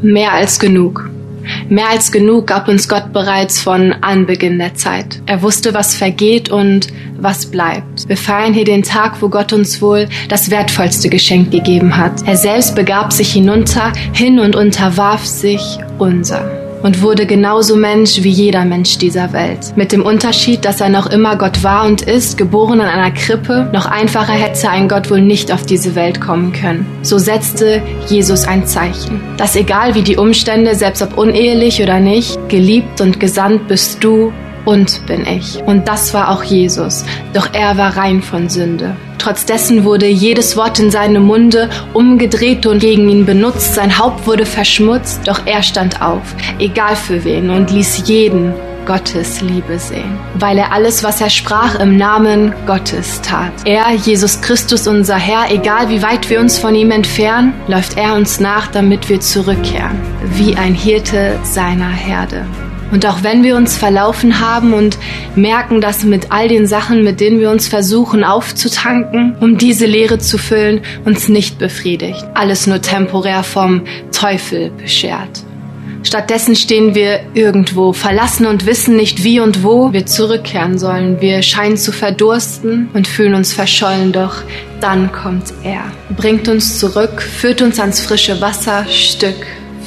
Mehr als genug. Mehr als genug gab uns Gott bereits von Anbeginn der Zeit. Er wusste, was vergeht und was bleibt. Wir feiern hier den Tag, wo Gott uns wohl das wertvollste Geschenk gegeben hat. Er selbst begab sich hinunter, hin und unterwarf sich unser und wurde genauso Mensch wie jeder Mensch dieser Welt. Mit dem Unterschied, dass er noch immer Gott war und ist, geboren in einer Krippe, noch einfacher hätte ein Gott wohl nicht auf diese Welt kommen können. So setzte Jesus ein Zeichen, dass egal wie die Umstände, selbst ob unehelich oder nicht, geliebt und gesandt bist du und bin ich. Und das war auch Jesus, doch er war rein von Sünde. Trotz wurde jedes Wort in seinem Munde umgedreht und gegen ihn benutzt, sein Haupt wurde verschmutzt, doch er stand auf, egal für wen, und ließ jeden Gottes Liebe sehen, weil er alles, was er sprach, im Namen Gottes tat. Er, Jesus Christus, unser Herr, egal wie weit wir uns von ihm entfernen, läuft er uns nach, damit wir zurückkehren, wie ein Hirte seiner Herde. Und auch wenn wir uns verlaufen haben und merken, dass mit all den Sachen, mit denen wir uns versuchen aufzutanken, um diese Leere zu füllen, uns nicht befriedigt. Alles nur temporär vom Teufel beschert. Stattdessen stehen wir irgendwo, verlassen und wissen nicht wie und wo wir zurückkehren sollen. Wir scheinen zu verdursten und fühlen uns verschollen, doch dann kommt er, bringt uns zurück, führt uns ans frische Wasser Stück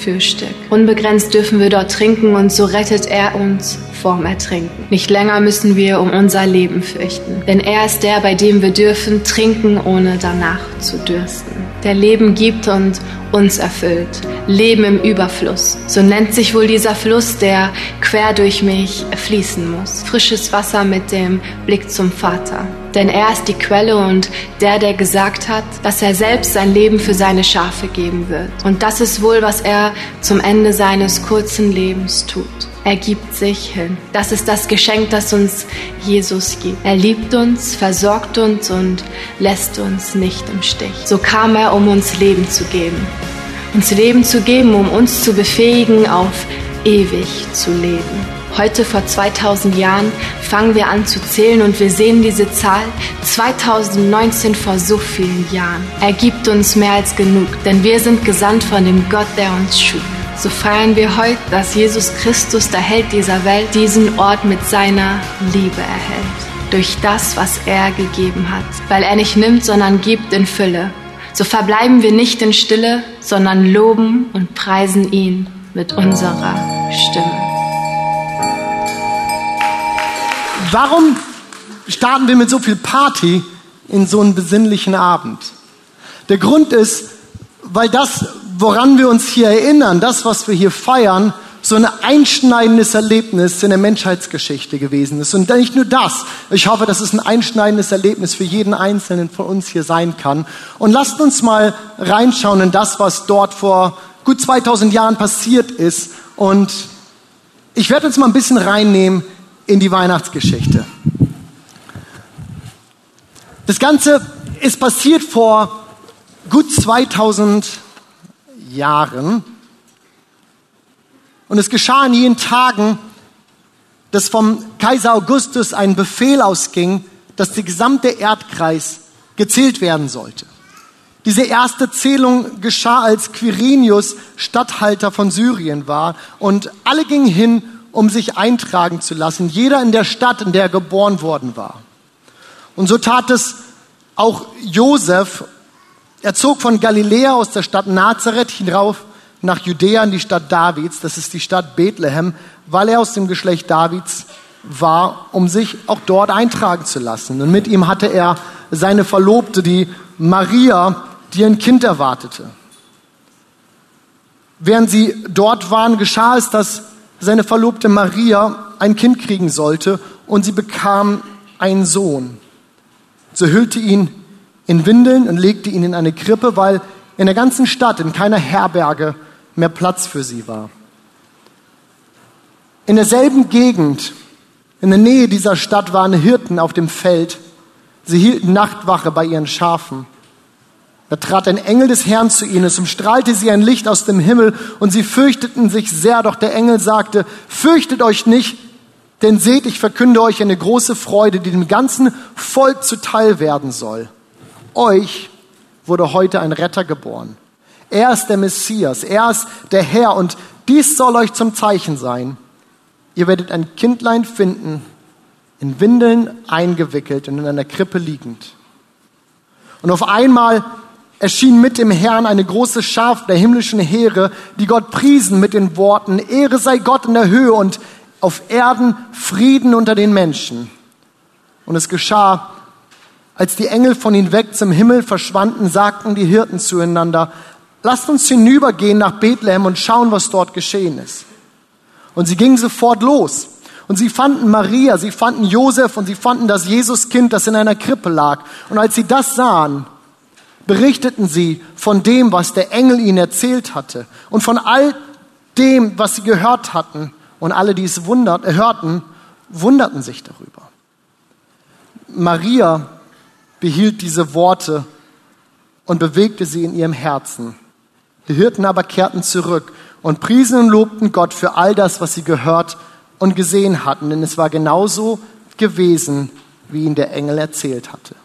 für Stück. Unbegrenzt dürfen wir dort trinken und so rettet er uns vorm Ertrinken. Nicht länger müssen wir um unser Leben fürchten, denn er ist der, bei dem wir dürfen trinken, ohne danach zu dürsten. Der Leben gibt und uns erfüllt. Leben im Überfluss. So nennt sich wohl dieser Fluss, der quer durch mich fließen muss. Frisches Wasser mit dem Blick zum Vater. Denn er ist die Quelle und der, der gesagt hat, dass er selbst sein Leben für seine Schafe geben wird. Und das ist wohl, was er zum Ende seines kurzen Lebens tut. Er gibt sich hin. Das ist das Geschenk, das uns Jesus gibt. Er liebt uns, versorgt uns und lässt uns nicht im Stich. So kam er, um uns Leben zu geben. Uns Leben zu geben, um uns zu befähigen, auf ewig zu leben. Heute vor 2000 Jahren fangen wir an zu zählen und wir sehen diese Zahl 2019 vor so vielen Jahren. Er gibt uns mehr als genug, denn wir sind gesandt von dem Gott, der uns schuf. So feiern wir heute, dass Jesus Christus, der Held dieser Welt, diesen Ort mit seiner Liebe erhält. Durch das, was er gegeben hat. Weil er nicht nimmt, sondern gibt in Fülle. So verbleiben wir nicht in Stille, sondern loben und preisen ihn mit unserer Stimme. Warum starten wir mit so viel Party in so einen besinnlichen Abend? Der Grund ist, weil das, woran wir uns hier erinnern, das, was wir hier feiern, so ein einschneidendes Erlebnis in der Menschheitsgeschichte gewesen ist. Und nicht nur das, ich hoffe, dass es ein einschneidendes Erlebnis für jeden Einzelnen von uns hier sein kann. Und lasst uns mal reinschauen in das, was dort vor gut 2000 Jahren passiert ist. Und ich werde uns mal ein bisschen reinnehmen in die Weihnachtsgeschichte. Das Ganze ist passiert vor gut 2000 Jahren. Und es geschah in jenen Tagen, dass vom Kaiser Augustus ein Befehl ausging, dass der gesamte Erdkreis gezählt werden sollte. Diese erste Zählung geschah, als Quirinius Statthalter von Syrien war und alle gingen hin um sich eintragen zu lassen, jeder in der Stadt, in der er geboren worden war. Und so tat es auch Josef. Er zog von Galiläa aus der Stadt Nazareth hinauf nach Judäa in die Stadt Davids, das ist die Stadt Bethlehem, weil er aus dem Geschlecht Davids war, um sich auch dort eintragen zu lassen. Und mit ihm hatte er seine Verlobte, die Maria, die ein Kind erwartete. Während sie dort waren, geschah es, dass seine Verlobte Maria ein Kind kriegen sollte und sie bekam einen Sohn. Sie hüllte ihn in Windeln und legte ihn in eine Krippe, weil in der ganzen Stadt, in keiner Herberge mehr Platz für sie war. In derselben Gegend, in der Nähe dieser Stadt waren Hirten auf dem Feld. Sie hielten Nachtwache bei ihren Schafen. Da trat ein Engel des Herrn zu ihnen, es umstrahlte sie ein Licht aus dem Himmel und sie fürchteten sich sehr, doch der Engel sagte, fürchtet euch nicht, denn seht, ich verkünde euch eine große Freude, die dem ganzen Volk zuteil werden soll. Euch wurde heute ein Retter geboren. Er ist der Messias, er ist der Herr und dies soll euch zum Zeichen sein. Ihr werdet ein Kindlein finden, in Windeln eingewickelt und in einer Krippe liegend. Und auf einmal erschien mit dem Herrn eine große Schar der himmlischen Heere, die Gott priesen mit den Worten, Ehre sei Gott in der Höhe und auf Erden Frieden unter den Menschen. Und es geschah, als die Engel von ihnen weg zum Himmel verschwanden, sagten die Hirten zueinander, lasst uns hinübergehen nach Bethlehem und schauen, was dort geschehen ist. Und sie gingen sofort los. Und sie fanden Maria, sie fanden Josef und sie fanden das Jesuskind, das in einer Krippe lag. Und als sie das sahen, berichteten sie von dem, was der Engel ihnen erzählt hatte und von all dem, was sie gehört hatten. Und alle, die es wundert, hörten, wunderten sich darüber. Maria behielt diese Worte und bewegte sie in ihrem Herzen. Die Hirten aber kehrten zurück und priesen und lobten Gott für all das, was sie gehört und gesehen hatten, denn es war genauso gewesen, wie ihn der Engel erzählt hatte.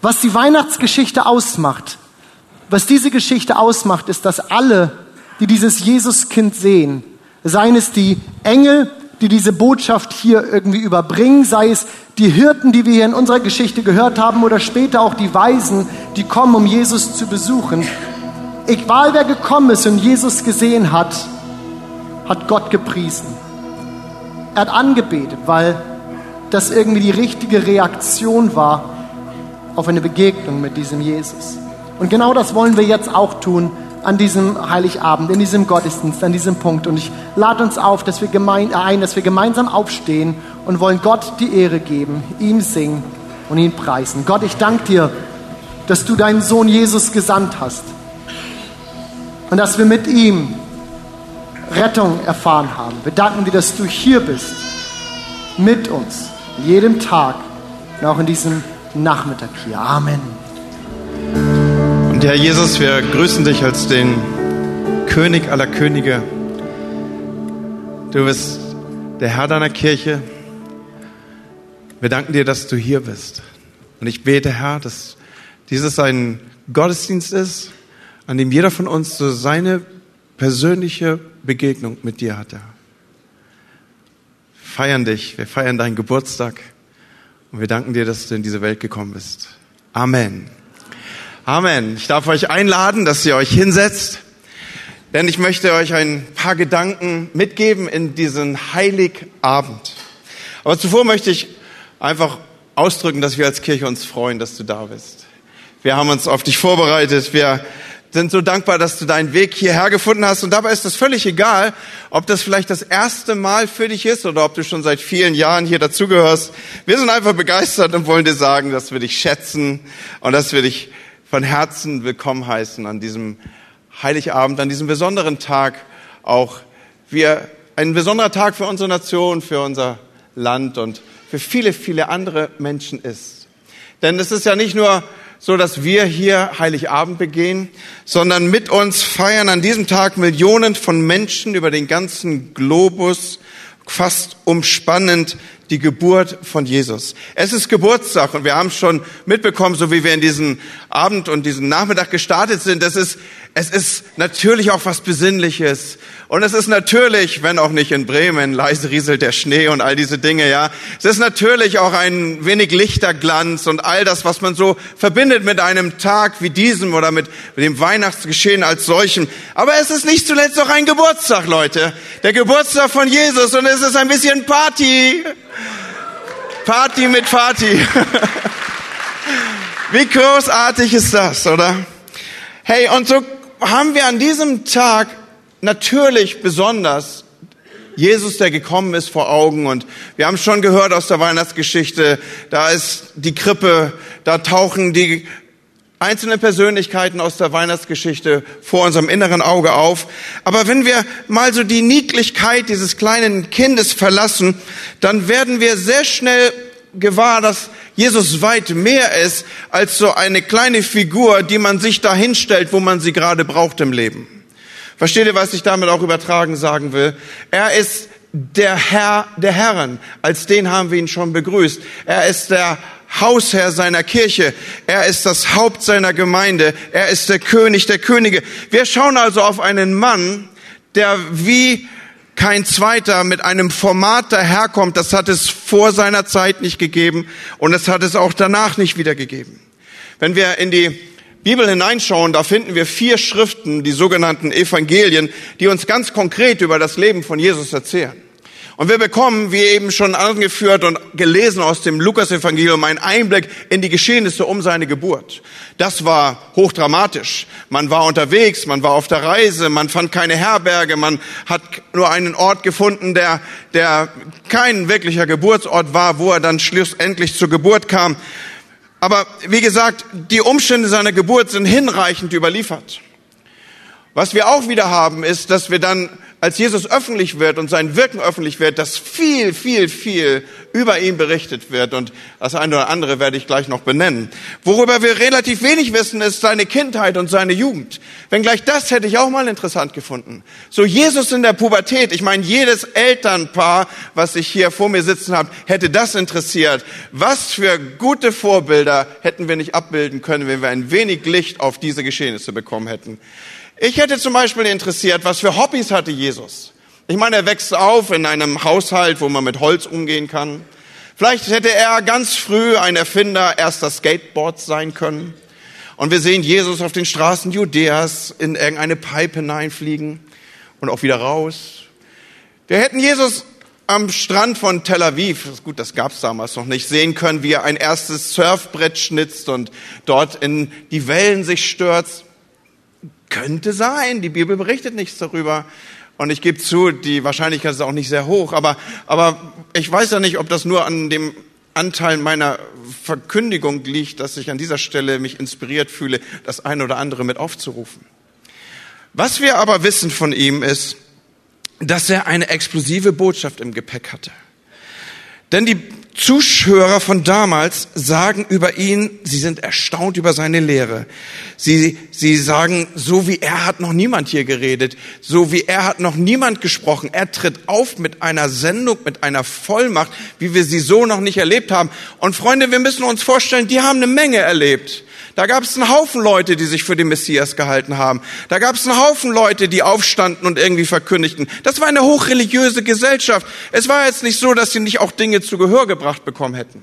Was die Weihnachtsgeschichte ausmacht, was diese Geschichte ausmacht, ist, dass alle, die dieses Jesuskind sehen, seien es die Engel, die diese Botschaft hier irgendwie überbringen, sei es die Hirten, die wir hier in unserer Geschichte gehört haben, oder später auch die Weisen, die kommen, um Jesus zu besuchen. Egal wer gekommen ist und Jesus gesehen hat, hat Gott gepriesen. Er hat angebetet, weil das irgendwie die richtige Reaktion war auf eine Begegnung mit diesem Jesus. Und genau das wollen wir jetzt auch tun an diesem Heiligabend, in diesem Gottesdienst, an diesem Punkt. Und ich lade uns auf, dass wir gemein, ein, dass wir gemeinsam aufstehen und wollen Gott die Ehre geben, ihm singen und ihn preisen. Gott, ich danke dir, dass du deinen Sohn Jesus gesandt hast und dass wir mit ihm Rettung erfahren haben. Wir danken dir, dass du hier bist, mit uns, jedem Tag und auch in diesem Nachmittag hier. Amen. Und Herr Jesus, wir grüßen dich als den König aller Könige. Du bist der Herr deiner Kirche. Wir danken dir, dass du hier bist. Und ich bete, Herr, dass dieses ein Gottesdienst ist, an dem jeder von uns so seine persönliche Begegnung mit dir hatte. Wir feiern dich, wir feiern deinen Geburtstag und wir danken dir, dass du in diese Welt gekommen bist. Amen. Amen. Ich darf euch einladen, dass ihr euch hinsetzt, denn ich möchte euch ein paar Gedanken mitgeben in diesen Heiligabend. Aber zuvor möchte ich einfach ausdrücken, dass wir als Kirche uns freuen, dass du da bist. Wir haben uns auf dich vorbereitet. Wir sind so dankbar, dass du deinen Weg hierher gefunden hast. Und dabei ist es völlig egal, ob das vielleicht das erste Mal für dich ist oder ob du schon seit vielen Jahren hier dazugehörst. Wir sind einfach begeistert und wollen dir sagen, dass wir dich schätzen und dass wir dich von Herzen willkommen heißen an diesem Heiligabend, an diesem besonderen Tag. Auch wir, ein besonderer Tag für unsere Nation, für unser Land und für viele, viele andere Menschen ist. Denn es ist ja nicht nur so dass wir hier Heiligabend begehen, sondern mit uns feiern an diesem Tag Millionen von Menschen über den ganzen Globus, fast umspannend die Geburt von Jesus. Es ist Geburtstag und wir haben schon mitbekommen, so wie wir in diesen Abend und diesen Nachmittag gestartet sind, es ist, es ist natürlich auch was Besinnliches. Und es ist natürlich, wenn auch nicht in Bremen, leise rieselt der Schnee und all diese Dinge, ja. Es ist natürlich auch ein wenig Lichterglanz und all das, was man so verbindet mit einem Tag wie diesem oder mit, dem Weihnachtsgeschehen als solchem. Aber es ist nicht zuletzt auch ein Geburtstag, Leute. Der Geburtstag von Jesus und es ist ein bisschen Party. Party mit Party. Wie großartig ist das, oder? Hey, und so haben wir an diesem Tag natürlich besonders Jesus, der gekommen ist, vor Augen. Und wir haben schon gehört aus der Weihnachtsgeschichte, da ist die Krippe, da tauchen die einzelnen Persönlichkeiten aus der Weihnachtsgeschichte vor unserem inneren Auge auf. Aber wenn wir mal so die Niedlichkeit dieses kleinen Kindes verlassen, dann werden wir sehr schnell gewahr, dass Jesus weit mehr ist als so eine kleine Figur, die man sich da hinstellt, wo man sie gerade braucht im Leben. Versteht ihr, was ich damit auch übertragen sagen will? Er ist der Herr der Herren. Als den haben wir ihn schon begrüßt. Er ist der Hausherr seiner Kirche. Er ist das Haupt seiner Gemeinde. Er ist der König der Könige. Wir schauen also auf einen Mann, der wie kein zweiter mit einem Format daherkommt. Das hat es vor seiner Zeit nicht gegeben und es hat es auch danach nicht wieder gegeben. Wenn wir in die Bibel hineinschauen, da finden wir vier Schriften, die sogenannten Evangelien, die uns ganz konkret über das Leben von Jesus erzählen. Und wir bekommen, wie eben schon angeführt und gelesen aus dem Lukas-Evangelium, einen Einblick in die Geschehnisse um seine Geburt. Das war hochdramatisch. Man war unterwegs, man war auf der Reise, man fand keine Herberge, man hat nur einen Ort gefunden, der, der kein wirklicher Geburtsort war, wo er dann schlussendlich zur Geburt kam. Aber wie gesagt, die Umstände seiner Geburt sind hinreichend überliefert. Was wir auch wieder haben, ist, dass wir dann als Jesus öffentlich wird und sein Wirken öffentlich wird, dass viel, viel, viel über ihn berichtet wird. Und das eine oder andere werde ich gleich noch benennen. Worüber wir relativ wenig wissen, ist seine Kindheit und seine Jugend. Wenngleich das hätte ich auch mal interessant gefunden. So Jesus in der Pubertät. Ich meine, jedes Elternpaar, was ich hier vor mir sitzen habe, hätte das interessiert. Was für gute Vorbilder hätten wir nicht abbilden können, wenn wir ein wenig Licht auf diese Geschehnisse bekommen hätten. Ich hätte zum Beispiel interessiert, was für Hobbys hatte Jesus? Ich meine, er wächst auf in einem Haushalt, wo man mit Holz umgehen kann. Vielleicht hätte er ganz früh ein Erfinder erster Skateboards sein können. Und wir sehen Jesus auf den Straßen Judäas in irgendeine Pipe hineinfliegen und auch wieder raus. Wir hätten Jesus am Strand von Tel Aviv, gut, das gab's damals noch nicht, sehen können, wie er ein erstes Surfbrett schnitzt und dort in die Wellen sich stürzt. Könnte sein, die Bibel berichtet nichts darüber. Und ich gebe zu, die Wahrscheinlichkeit ist auch nicht sehr hoch. Aber, aber ich weiß ja nicht, ob das nur an dem Anteil meiner Verkündigung liegt, dass ich an dieser Stelle mich inspiriert fühle, das eine oder andere mit aufzurufen. Was wir aber wissen von ihm ist, dass er eine explosive Botschaft im Gepäck hatte. Denn die Zuschauer von damals sagen über ihn, sie sind erstaunt über seine Lehre. Sie, sie sagen, so wie er hat noch niemand hier geredet, so wie er hat noch niemand gesprochen. Er tritt auf mit einer Sendung, mit einer Vollmacht, wie wir sie so noch nicht erlebt haben. Und Freunde, wir müssen uns vorstellen, die haben eine Menge erlebt. Da gab es einen Haufen Leute, die sich für den Messias gehalten haben. Da gab es einen Haufen Leute, die aufstanden und irgendwie verkündigten. Das war eine hochreligiöse Gesellschaft. Es war jetzt nicht so, dass sie nicht auch Dinge zu Gehör gebracht bekommen hätten.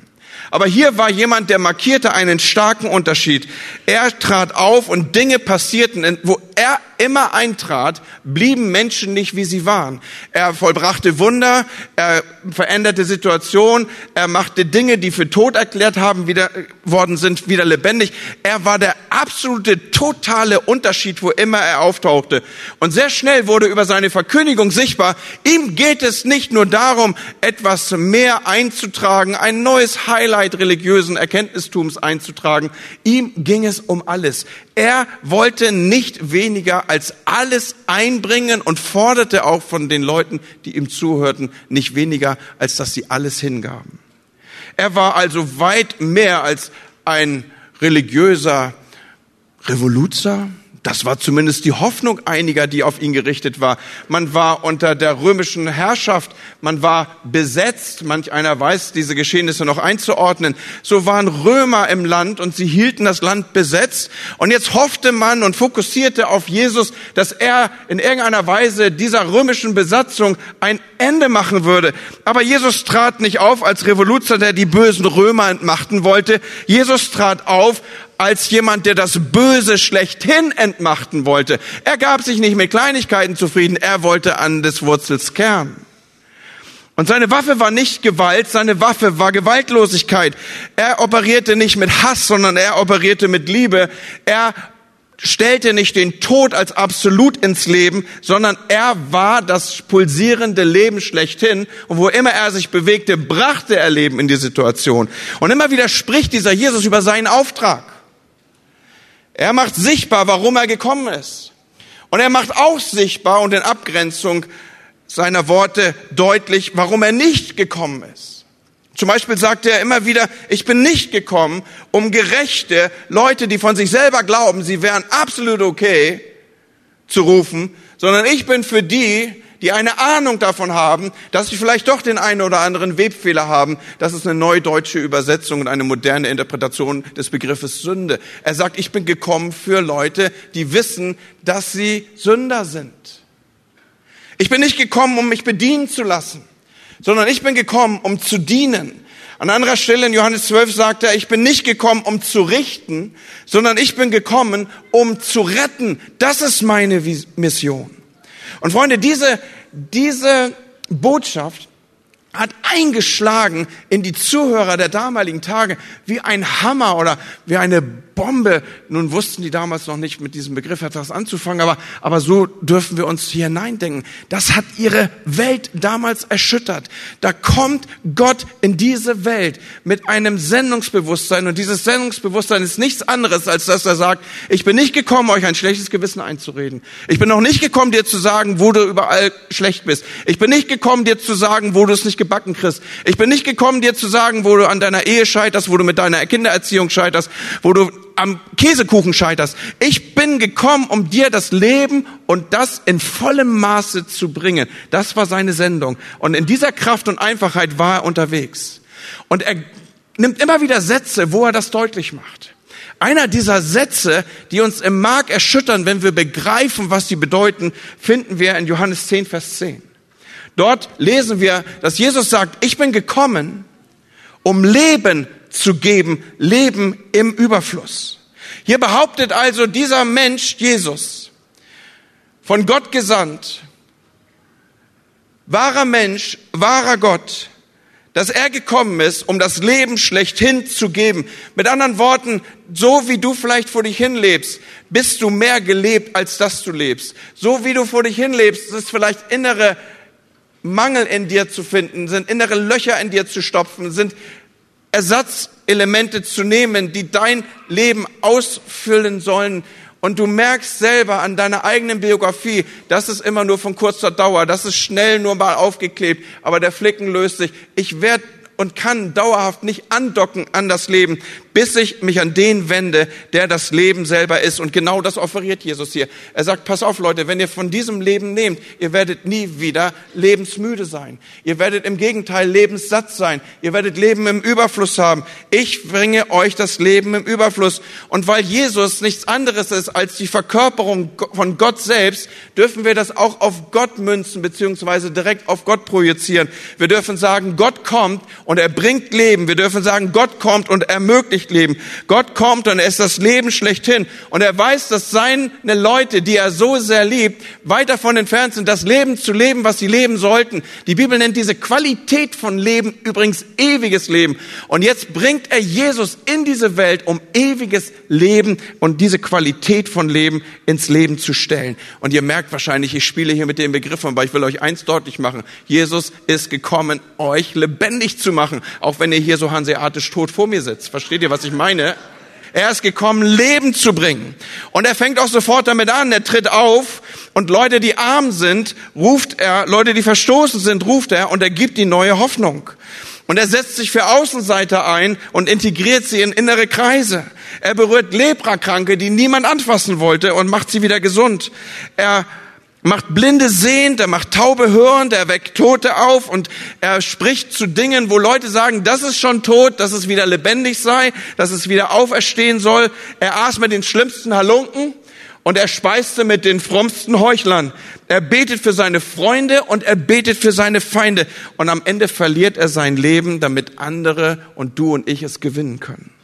Aber hier war jemand, der markierte einen starken Unterschied. Er trat auf und Dinge passierten, wo er immer eintrat, blieben Menschen nicht, wie sie waren. Er vollbrachte Wunder, er veränderte Situationen, er machte Dinge, die für tot erklärt haben, wieder worden sind, wieder lebendig. Er war der absolute, totale Unterschied, wo immer er auftauchte. Und sehr schnell wurde über seine Verkündigung sichtbar, ihm geht es nicht nur darum, etwas mehr einzutragen, ein neues Highlight religiösen Erkenntnistums einzutragen. Ihm ging es um alles. Er wollte nicht weniger als alles einbringen und forderte auch von den Leuten, die ihm zuhörten, nicht weniger, als dass sie alles hingaben. Er war also weit mehr als ein religiöser Revoluzer, das war zumindest die Hoffnung einiger, die auf ihn gerichtet war. Man war unter der römischen Herrschaft, man war besetzt, manch einer weiß diese Geschehnisse noch einzuordnen. So waren Römer im Land und sie hielten das Land besetzt. Und jetzt hoffte man und fokussierte auf Jesus, dass er in irgendeiner Weise dieser römischen Besatzung ein Ende machen würde. Aber Jesus trat nicht auf als Revoluzer, der die bösen Römer entmachten wollte. Jesus trat auf als jemand, der das Böse schlechthin entmachten wollte. Er gab sich nicht mit Kleinigkeiten zufrieden, er wollte an des Wurzels Kern. Und seine Waffe war nicht Gewalt, seine Waffe war Gewaltlosigkeit. Er operierte nicht mit Hass, sondern er operierte mit Liebe. Er stellte nicht den Tod als absolut ins Leben, sondern er war das pulsierende Leben schlechthin. Und wo immer er sich bewegte, brachte er Leben in die Situation. Und immer wieder spricht dieser Jesus über seinen Auftrag. Er macht sichtbar, warum er gekommen ist. Und er macht auch sichtbar und in Abgrenzung seiner Worte deutlich, warum er nicht gekommen ist. Zum Beispiel sagt er immer wieder, ich bin nicht gekommen, um gerechte Leute, die von sich selber glauben, sie wären absolut okay, zu rufen, sondern ich bin für die, die eine Ahnung davon haben, dass sie vielleicht doch den einen oder anderen Webfehler haben. Das ist eine neudeutsche Übersetzung und eine moderne Interpretation des Begriffes Sünde. Er sagt, ich bin gekommen für Leute, die wissen, dass sie Sünder sind. Ich bin nicht gekommen, um mich bedienen zu lassen, sondern ich bin gekommen, um zu dienen. An anderer Stelle in Johannes 12 sagt er, ich bin nicht gekommen, um zu richten, sondern ich bin gekommen, um zu retten. Das ist meine Mission. Und Freunde, diese, diese Botschaft hat eingeschlagen in die Zuhörer der damaligen Tage wie ein Hammer oder wie eine Bombe. Nun wussten die damals noch nicht mit diesem Begriff etwas anzufangen, aber, aber so dürfen wir uns hier hineindenken. Das hat ihre Welt damals erschüttert. Da kommt Gott in diese Welt mit einem Sendungsbewusstsein und dieses Sendungsbewusstsein ist nichts anderes, als dass er sagt, ich bin nicht gekommen, euch ein schlechtes Gewissen einzureden. Ich bin noch nicht gekommen, dir zu sagen, wo du überall schlecht bist. Ich bin nicht gekommen, dir zu sagen, wo du es nicht gebacken kriegst. Ich bin nicht gekommen, dir zu sagen, wo du an deiner Ehe scheiterst, wo du mit deiner Kindererziehung scheiterst, wo du am Käsekuchen scheiterst. Ich bin gekommen, um dir das Leben und das in vollem Maße zu bringen. Das war seine Sendung. Und in dieser Kraft und Einfachheit war er unterwegs. Und er nimmt immer wieder Sätze, wo er das deutlich macht. Einer dieser Sätze, die uns im Mark erschüttern, wenn wir begreifen, was sie bedeuten, finden wir in Johannes 10, Vers 10. Dort lesen wir, dass Jesus sagt, ich bin gekommen, um Leben zu geben, Leben im Überfluss. Hier behauptet also dieser Mensch Jesus, von Gott gesandt, wahrer Mensch, wahrer Gott, dass er gekommen ist, um das Leben schlechthin zu geben. Mit anderen Worten, so wie du vielleicht vor dich hinlebst, bist du mehr gelebt, als dass du lebst. So wie du vor dich hinlebst, ist vielleicht innere Mangel in dir zu finden, sind innere Löcher in dir zu stopfen, sind Ersatzelemente zu nehmen, die dein Leben ausfüllen sollen. Und du merkst selber an deiner eigenen Biografie, das ist immer nur von kurzer Dauer, das ist schnell nur mal aufgeklebt, aber der Flicken löst sich. Ich werde und kann dauerhaft nicht andocken an das Leben, bis ich mich an den wende, der das Leben selber ist. Und genau das offeriert Jesus hier. Er sagt, pass auf Leute, wenn ihr von diesem Leben nehmt, ihr werdet nie wieder lebensmüde sein. Ihr werdet im Gegenteil lebenssatt sein. Ihr werdet Leben im Überfluss haben. Ich bringe euch das Leben im Überfluss. Und weil Jesus nichts anderes ist als die Verkörperung von Gott selbst, dürfen wir das auch auf Gott münzen, beziehungsweise direkt auf Gott projizieren. Wir dürfen sagen, Gott kommt und er bringt Leben. Wir dürfen sagen, Gott kommt und ermöglicht Leben. Gott kommt und er ist das Leben schlechthin. Und er weiß, dass seine Leute, die er so sehr liebt, weit davon entfernt sind, das Leben zu leben, was sie leben sollten. Die Bibel nennt diese Qualität von Leben übrigens ewiges Leben. Und jetzt bringt er Jesus in diese Welt, um ewiges Leben und diese Qualität von Leben ins Leben zu stellen. Und ihr merkt wahrscheinlich, ich spiele hier mit den Begriffen, aber ich will euch eins deutlich machen. Jesus ist gekommen, euch lebendig zu machen, auch wenn ihr hier so hanseatisch tot vor mir sitzt. Versteht ihr, was ich meine? Er ist gekommen, Leben zu bringen. Und er fängt auch sofort damit an. Er tritt auf und Leute, die arm sind, ruft er, Leute, die verstoßen sind, ruft er und er gibt die neue Hoffnung. Und er setzt sich für Außenseiter ein und integriert sie in innere Kreise. Er berührt Leprakranke, die niemand anfassen wollte und macht sie wieder gesund. Er macht Blinde sehend, er macht Taube hörend, er weckt Tote auf und er spricht zu Dingen, wo Leute sagen, das ist schon tot, dass es wieder lebendig sei, dass es wieder auferstehen soll. Er aß mit den schlimmsten Halunken und er speiste mit den frommsten Heuchlern. Er betet für seine Freunde und er betet für seine Feinde. Und am Ende verliert er sein Leben, damit andere und du und ich es gewinnen können.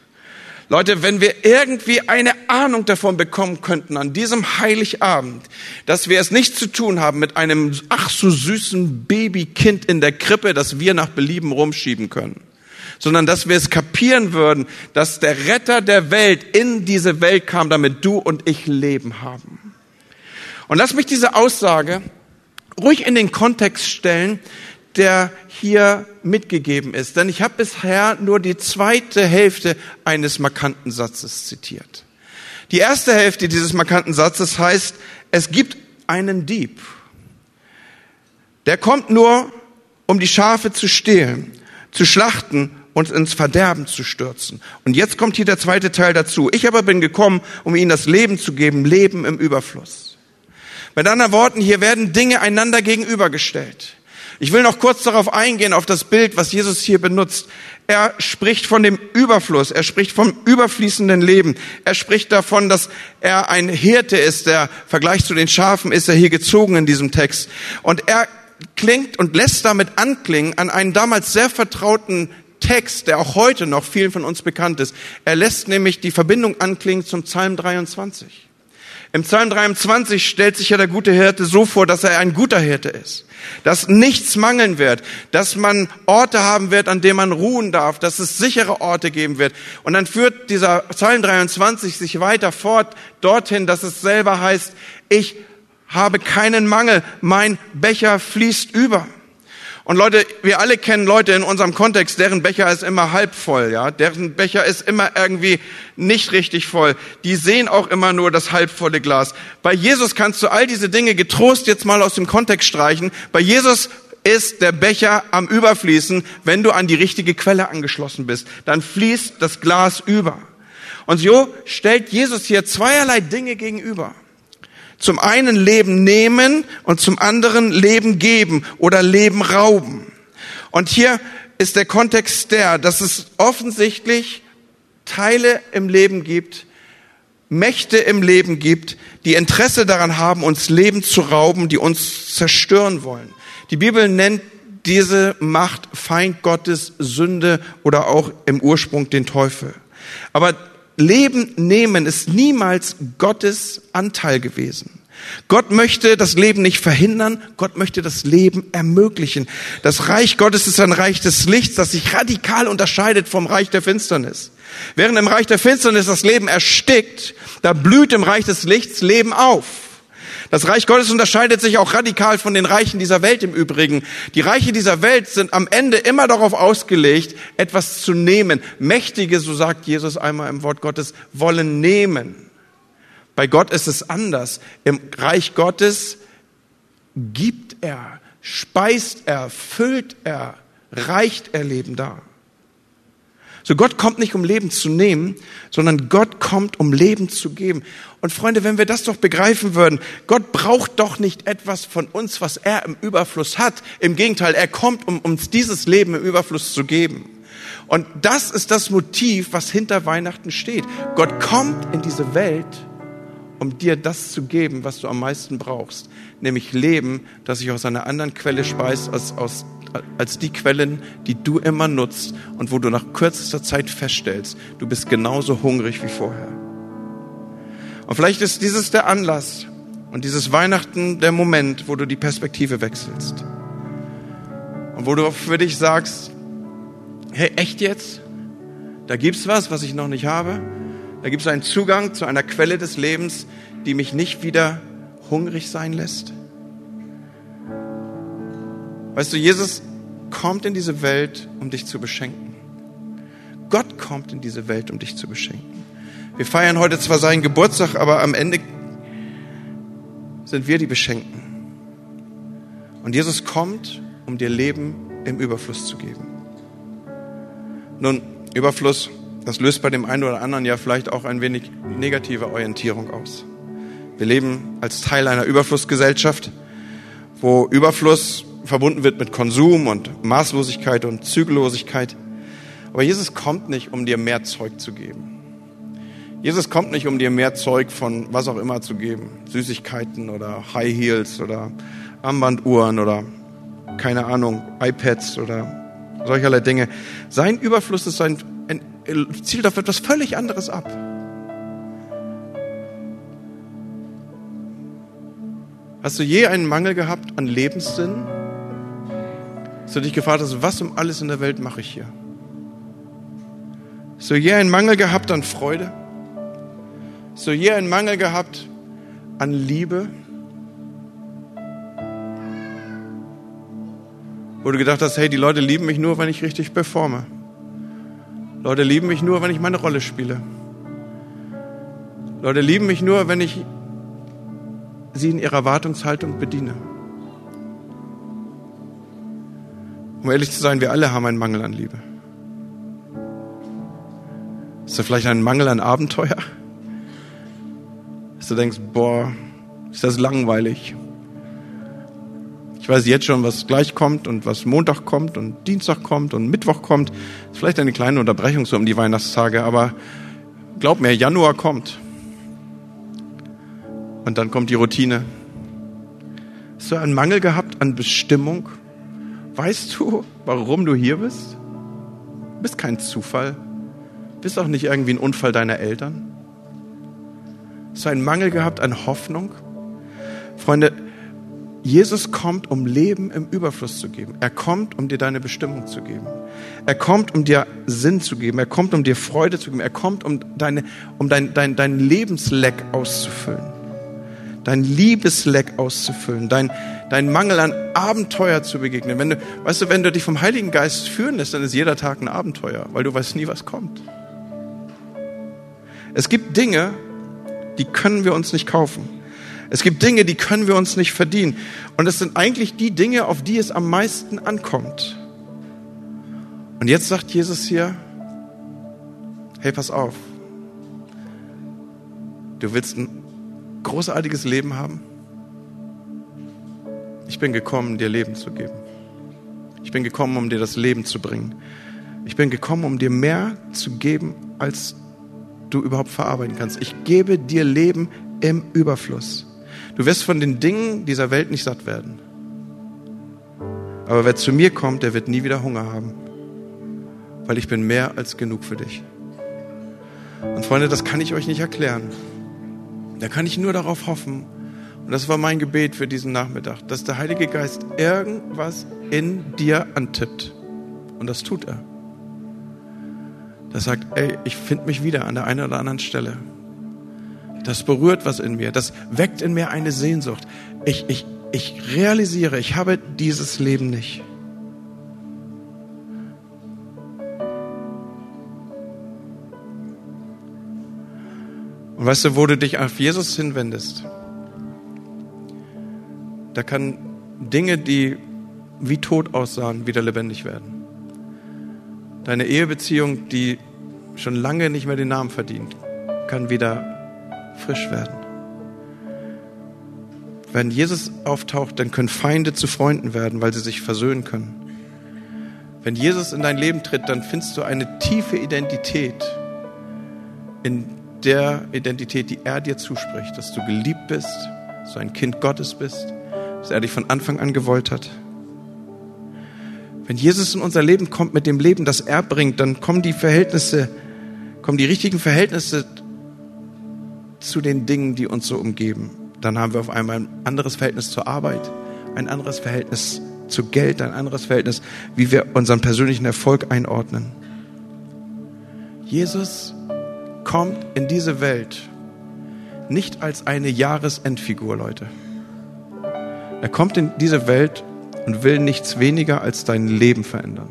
Leute, wenn wir irgendwie eine Ahnung davon bekommen könnten an diesem Heiligabend, dass wir es nicht zu tun haben mit einem ach so süßen Babykind in der Krippe, das wir nach Belieben rumschieben können, sondern dass wir es kapieren würden, dass der Retter der Welt in diese Welt kam, damit du und ich Leben haben. Und lass mich diese Aussage ruhig in den Kontext stellen, der hier mitgegeben ist. Denn ich habe bisher nur die zweite Hälfte eines markanten Satzes zitiert. Die erste Hälfte dieses markanten Satzes heißt, es gibt einen Dieb. Der kommt nur, um die Schafe zu stehlen, zu schlachten und ins Verderben zu stürzen. Und jetzt kommt hier der zweite Teil dazu. Ich aber bin gekommen, um ihnen das Leben zu geben, Leben im Überfluss. Mit anderen Worten, hier werden Dinge einander gegenübergestellt. Ich will noch kurz darauf eingehen, auf das Bild, was Jesus hier benutzt. Er spricht von dem Überfluss, er spricht vom überfließenden Leben, er spricht davon, dass er ein Hirte ist, der Vergleich zu den Schafen ist er hier gezogen in diesem Text. Und er klingt und lässt damit anklingen an einen damals sehr vertrauten Text, der auch heute noch vielen von uns bekannt ist. Er lässt nämlich die Verbindung anklingen zum Psalm 23. Im Psalm 23 stellt sich ja der gute Hirte so vor, dass er ein guter Hirte ist, dass nichts mangeln wird, dass man Orte haben wird, an denen man ruhen darf, dass es sichere Orte geben wird. Und dann führt dieser Psalm 23 sich weiter fort dorthin, dass es selber heißt, ich habe keinen Mangel, mein Becher fließt über. Und Leute, wir alle kennen Leute in unserem Kontext, deren Becher ist immer halb voll, ja. Deren Becher ist immer irgendwie nicht richtig voll. Die sehen auch immer nur das halbvolle Glas. Bei Jesus kannst du all diese Dinge getrost jetzt mal aus dem Kontext streichen. Bei Jesus ist der Becher am Überfließen, wenn du an die richtige Quelle angeschlossen bist. Dann fließt das Glas über. Und so stellt Jesus hier zweierlei Dinge gegenüber zum einen Leben nehmen und zum anderen Leben geben oder Leben rauben. Und hier ist der Kontext der, dass es offensichtlich Teile im Leben gibt, Mächte im Leben gibt, die Interesse daran haben, uns Leben zu rauben, die uns zerstören wollen. Die Bibel nennt diese Macht Feind Gottes, Sünde oder auch im Ursprung den Teufel. Aber Leben nehmen ist niemals Gottes Anteil gewesen. Gott möchte das Leben nicht verhindern, Gott möchte das Leben ermöglichen. Das Reich Gottes ist ein Reich des Lichts, das sich radikal unterscheidet vom Reich der Finsternis. Während im Reich der Finsternis das Leben erstickt, da blüht im Reich des Lichts Leben auf. Das Reich Gottes unterscheidet sich auch radikal von den Reichen dieser Welt im Übrigen. Die Reiche dieser Welt sind am Ende immer darauf ausgelegt, etwas zu nehmen. Mächtige, so sagt Jesus einmal im Wort Gottes, wollen nehmen. Bei Gott ist es anders. Im Reich Gottes gibt er, speist er, füllt er, reicht er Leben dar. So Gott kommt nicht, um Leben zu nehmen, sondern Gott kommt, um Leben zu geben. Und Freunde, wenn wir das doch begreifen würden, Gott braucht doch nicht etwas von uns, was er im Überfluss hat. Im Gegenteil, er kommt, um uns dieses Leben im Überfluss zu geben. Und das ist das Motiv, was hinter Weihnachten steht. Gott kommt in diese Welt, um dir das zu geben, was du am meisten brauchst, nämlich Leben, das sich aus einer anderen Quelle speist als, aus, als die Quellen, die du immer nutzt und wo du nach kürzester Zeit feststellst, du bist genauso hungrig wie vorher. Und vielleicht ist dieses der Anlass und dieses Weihnachten der Moment, wo du die Perspektive wechselst. Und wo du für dich sagst, hey, echt jetzt? Da gibt's was, was ich noch nicht habe? Da gibt es einen Zugang zu einer Quelle des Lebens, die mich nicht wieder hungrig sein lässt. Weißt du, Jesus kommt in diese Welt, um dich zu beschenken. Gott kommt in diese Welt, um dich zu beschenken. Wir feiern heute zwar seinen Geburtstag, aber am Ende sind wir die Beschenkten. Und Jesus kommt, um dir Leben im Überfluss zu geben. Nun, Überfluss das löst bei dem einen oder anderen ja vielleicht auch ein wenig negative Orientierung aus. Wir leben als Teil einer Überflussgesellschaft, wo Überfluss verbunden wird mit Konsum und Maßlosigkeit und Zügellosigkeit. Aber Jesus kommt nicht, um dir mehr Zeug zu geben. Jesus kommt nicht, um dir mehr Zeug von was auch immer zu geben. Süßigkeiten oder High Heels oder Armbanduhren oder keine Ahnung, iPads oder solcherlei Dinge. Sein Überfluss ist sein zielt auf etwas völlig anderes ab. Hast du je einen Mangel gehabt an Lebenssinn? Hast du dich gefragt hast, was um alles in der Welt mache ich hier? Hast du je einen Mangel gehabt an Freude? Hast du je einen Mangel gehabt an Liebe? Wo du gedacht hast, hey, die Leute lieben mich nur, wenn ich richtig performe. Leute lieben mich nur, wenn ich meine Rolle spiele. Leute lieben mich nur, wenn ich sie in ihrer Erwartungshaltung bediene. Um ehrlich zu sein, wir alle haben einen Mangel an Liebe. Ist da vielleicht ein Mangel an Abenteuer? Dass du denkst, boah, Ist das langweilig? Ich weiß jetzt schon, was gleich kommt und was Montag kommt und Dienstag kommt und Mittwoch kommt. Ist vielleicht eine kleine Unterbrechung so um die Weihnachtstage, aber glaub mir, Januar kommt. Und dann kommt die Routine. Hast du einen Mangel gehabt an Bestimmung? Weißt du, warum du hier bist? Du bist kein Zufall. Du bist auch nicht irgendwie ein Unfall deiner Eltern. Hast du einen Mangel gehabt an Hoffnung? Freunde, Jesus kommt, um Leben im Überfluss zu geben. Er kommt, um dir deine Bestimmung zu geben. Er kommt, um dir Sinn zu geben. Er kommt, um dir Freude zu geben. Er kommt, um, deine, um dein, dein, dein Lebensleck auszufüllen. Dein Liebesleck auszufüllen. Dein, dein Mangel an Abenteuer zu begegnen. Wenn du, weißt du, wenn du dich vom Heiligen Geist führen lässt, dann ist jeder Tag ein Abenteuer, weil du weißt nie, was kommt. Es gibt Dinge, die können wir uns nicht kaufen. Es gibt Dinge, die können wir uns nicht verdienen. Und es sind eigentlich die Dinge, auf die es am meisten ankommt. Und jetzt sagt Jesus hier, hey, pass auf. Du willst ein großartiges Leben haben? Ich bin gekommen, dir Leben zu geben. Ich bin gekommen, um dir das Leben zu bringen. Ich bin gekommen, um dir mehr zu geben, als du überhaupt verarbeiten kannst. Ich gebe dir Leben im Überfluss. Du wirst von den Dingen dieser Welt nicht satt werden. Aber wer zu mir kommt, der wird nie wieder Hunger haben. Weil ich bin mehr als genug für dich. Und Freunde, das kann ich euch nicht erklären. Da kann ich nur darauf hoffen. Und das war mein Gebet für diesen Nachmittag, dass der Heilige Geist irgendwas in dir antippt. Und das tut er. Das sagt, ey, ich finde mich wieder an der einen oder anderen Stelle. Das berührt was in mir. Das weckt in mir eine Sehnsucht. Ich, ich, ich realisiere, ich habe dieses Leben nicht. Und weißt du, wo du dich auf Jesus hinwendest, da kann Dinge, die wie tot aussahen, wieder lebendig werden. Deine Ehebeziehung, die schon lange nicht mehr den Namen verdient, kann wieder frisch werden. Wenn Jesus auftaucht, dann können Feinde zu Freunden werden, weil sie sich versöhnen können. Wenn Jesus in dein Leben tritt, dann findest du eine tiefe Identität in der Identität, die er dir zuspricht, dass du geliebt bist, dass du ein Kind Gottes bist, dass er dich von Anfang an gewollt hat. Wenn Jesus in unser Leben kommt mit dem Leben, das er bringt, dann kommen die Verhältnisse, kommen die richtigen Verhältnisse zu den Dingen, die uns so umgeben. Dann haben wir auf einmal ein anderes Verhältnis zur Arbeit, ein anderes Verhältnis zu Geld, ein anderes Verhältnis, wie wir unseren persönlichen Erfolg einordnen. Jesus kommt in diese Welt nicht als eine Jahresendfigur, Leute. Er kommt in diese Welt und will nichts weniger als dein Leben verändern.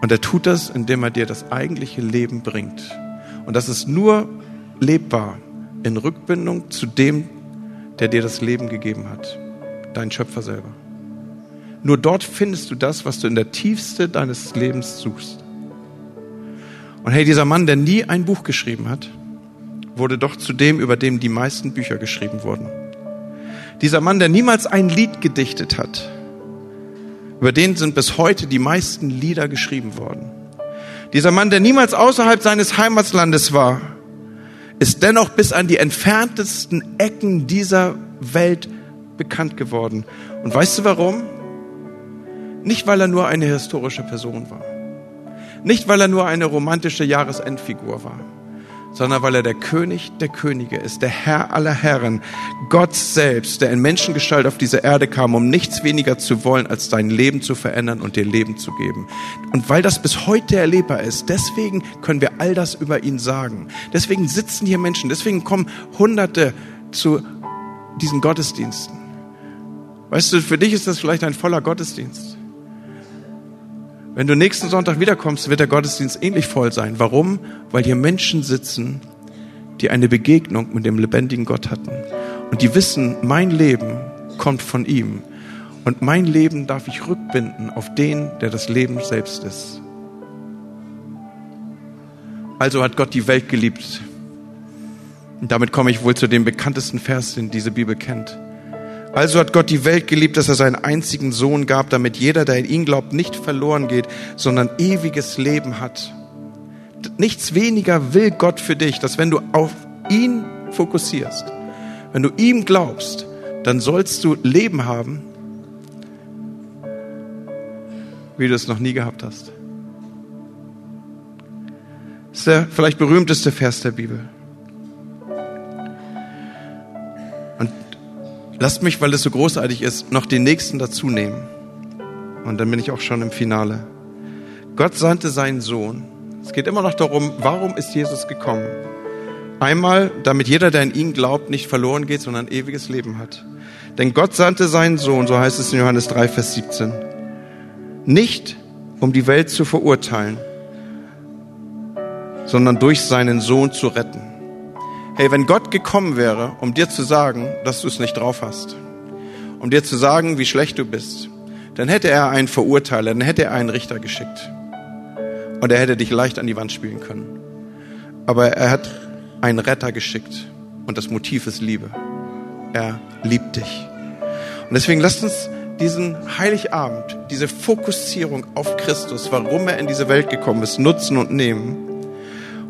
Und er tut das, indem er dir das eigentliche Leben bringt. Und das ist nur lebbar in Rückbindung zu dem, der dir das Leben gegeben hat, dein Schöpfer selber. Nur dort findest du das, was du in der Tiefste deines Lebens suchst. Und hey, dieser Mann, der nie ein Buch geschrieben hat, wurde doch zu dem, über dem die meisten Bücher geschrieben wurden. Dieser Mann, der niemals ein Lied gedichtet hat, über den sind bis heute die meisten Lieder geschrieben worden. Dieser Mann, der niemals außerhalb seines Heimatlandes war, ist dennoch bis an die entferntesten Ecken dieser Welt bekannt geworden. Und weißt du warum? Nicht, weil er nur eine historische Person war. Nicht, weil er nur eine romantische Jahresendfigur war sondern weil er der König der Könige ist, der Herr aller Herren, Gott selbst, der in Menschengestalt auf diese Erde kam, um nichts weniger zu wollen, als dein Leben zu verändern und dir Leben zu geben. Und weil das bis heute erlebbar ist, deswegen können wir all das über ihn sagen. Deswegen sitzen hier Menschen, deswegen kommen Hunderte zu diesen Gottesdiensten. Weißt du, für dich ist das vielleicht ein voller Gottesdienst. Wenn du nächsten Sonntag wiederkommst, wird der Gottesdienst ähnlich voll sein. Warum? Weil hier Menschen sitzen, die eine Begegnung mit dem lebendigen Gott hatten. Und die wissen, mein Leben kommt von ihm. Und mein Leben darf ich rückbinden auf den, der das Leben selbst ist. Also hat Gott die Welt geliebt. Und damit komme ich wohl zu dem bekanntesten Vers, den diese Bibel kennt. Also hat Gott die Welt geliebt, dass er seinen einzigen Sohn gab, damit jeder, der in ihn glaubt, nicht verloren geht, sondern ewiges Leben hat. Nichts weniger will Gott für dich, dass wenn du auf ihn fokussierst, wenn du ihm glaubst, dann sollst du Leben haben, wie du es noch nie gehabt hast. Das ist der vielleicht berühmteste Vers der Bibel. Lasst mich, weil es so großartig ist, noch den nächsten dazu nehmen. Und dann bin ich auch schon im Finale. Gott sandte seinen Sohn. Es geht immer noch darum, warum ist Jesus gekommen? Einmal, damit jeder, der in ihn glaubt, nicht verloren geht, sondern ewiges Leben hat. Denn Gott sandte seinen Sohn, so heißt es in Johannes 3, Vers 17, nicht um die Welt zu verurteilen, sondern durch seinen Sohn zu retten. Hey, wenn Gott gekommen wäre, um dir zu sagen, dass du es nicht drauf hast, um dir zu sagen, wie schlecht du bist, dann hätte er einen Verurteiler, dann hätte er einen Richter geschickt. Und er hätte dich leicht an die Wand spielen können. Aber er hat einen Retter geschickt. Und das Motiv ist Liebe. Er liebt dich. Und deswegen lasst uns diesen Heiligabend, diese Fokussierung auf Christus, warum er in diese Welt gekommen ist, nutzen und nehmen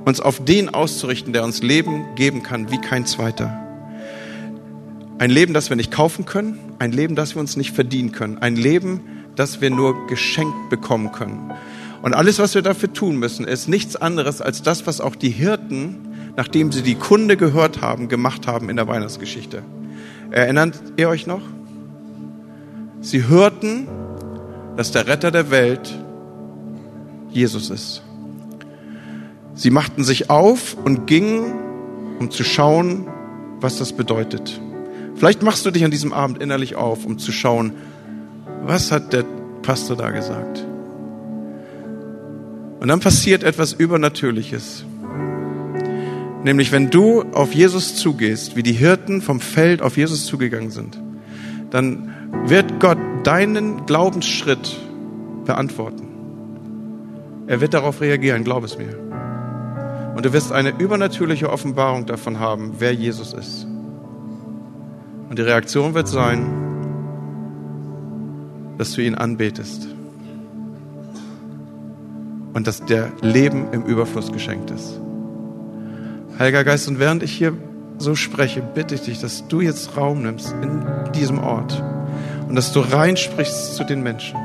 uns auf den auszurichten, der uns Leben geben kann wie kein zweiter. Ein Leben, das wir nicht kaufen können, ein Leben, das wir uns nicht verdienen können, ein Leben, das wir nur geschenkt bekommen können. Und alles, was wir dafür tun müssen, ist nichts anderes als das, was auch die Hirten, nachdem sie die Kunde gehört haben, gemacht haben in der Weihnachtsgeschichte. Erinnert ihr euch noch? Sie hörten, dass der Retter der Welt Jesus ist. Sie machten sich auf und gingen, um zu schauen, was das bedeutet. Vielleicht machst du dich an diesem Abend innerlich auf, um zu schauen, was hat der Pastor da gesagt. Und dann passiert etwas Übernatürliches. Nämlich, wenn du auf Jesus zugehst, wie die Hirten vom Feld auf Jesus zugegangen sind, dann wird Gott deinen Glaubensschritt beantworten. Er wird darauf reagieren, glaub es mir. Und du wirst eine übernatürliche Offenbarung davon haben, wer Jesus ist. Und die Reaktion wird sein, dass du ihn anbetest. Und dass der Leben im Überfluss geschenkt ist. Heiliger Geist, und während ich hier so spreche, bitte ich dich, dass du jetzt Raum nimmst in diesem Ort und dass du reinsprichst zu den Menschen.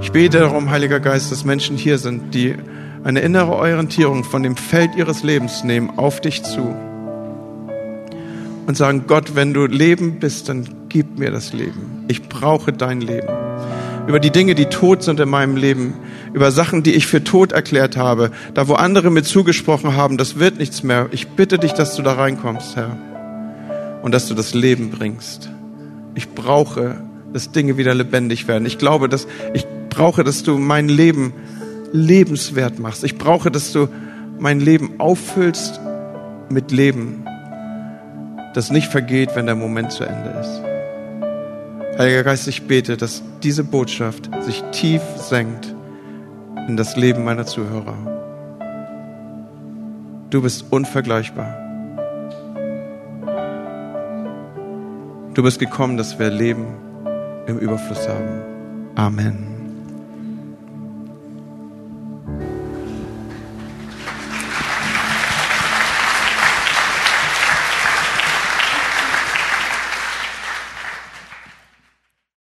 Ich bete darum, Heiliger Geist, dass Menschen hier sind, die eine innere Orientierung von dem Feld ihres Lebens nehmen auf dich zu und sagen, Gott, wenn du Leben bist, dann gib mir das Leben. Ich brauche dein Leben. Über die Dinge, die tot sind in meinem Leben, über Sachen, die ich für tot erklärt habe, da wo andere mir zugesprochen haben, das wird nichts mehr. Ich bitte dich, dass du da reinkommst, Herr, und dass du das Leben bringst. Ich brauche, dass Dinge wieder lebendig werden. Ich glaube, dass ich brauche, dass du mein Leben lebenswert machst. Ich brauche, dass du mein Leben auffüllst mit Leben, das nicht vergeht, wenn der Moment zu Ende ist. Heiliger Geist, ich bete, dass diese Botschaft sich tief senkt in das Leben meiner Zuhörer. Du bist unvergleichbar. Du bist gekommen, dass wir Leben im Überfluss haben. Amen.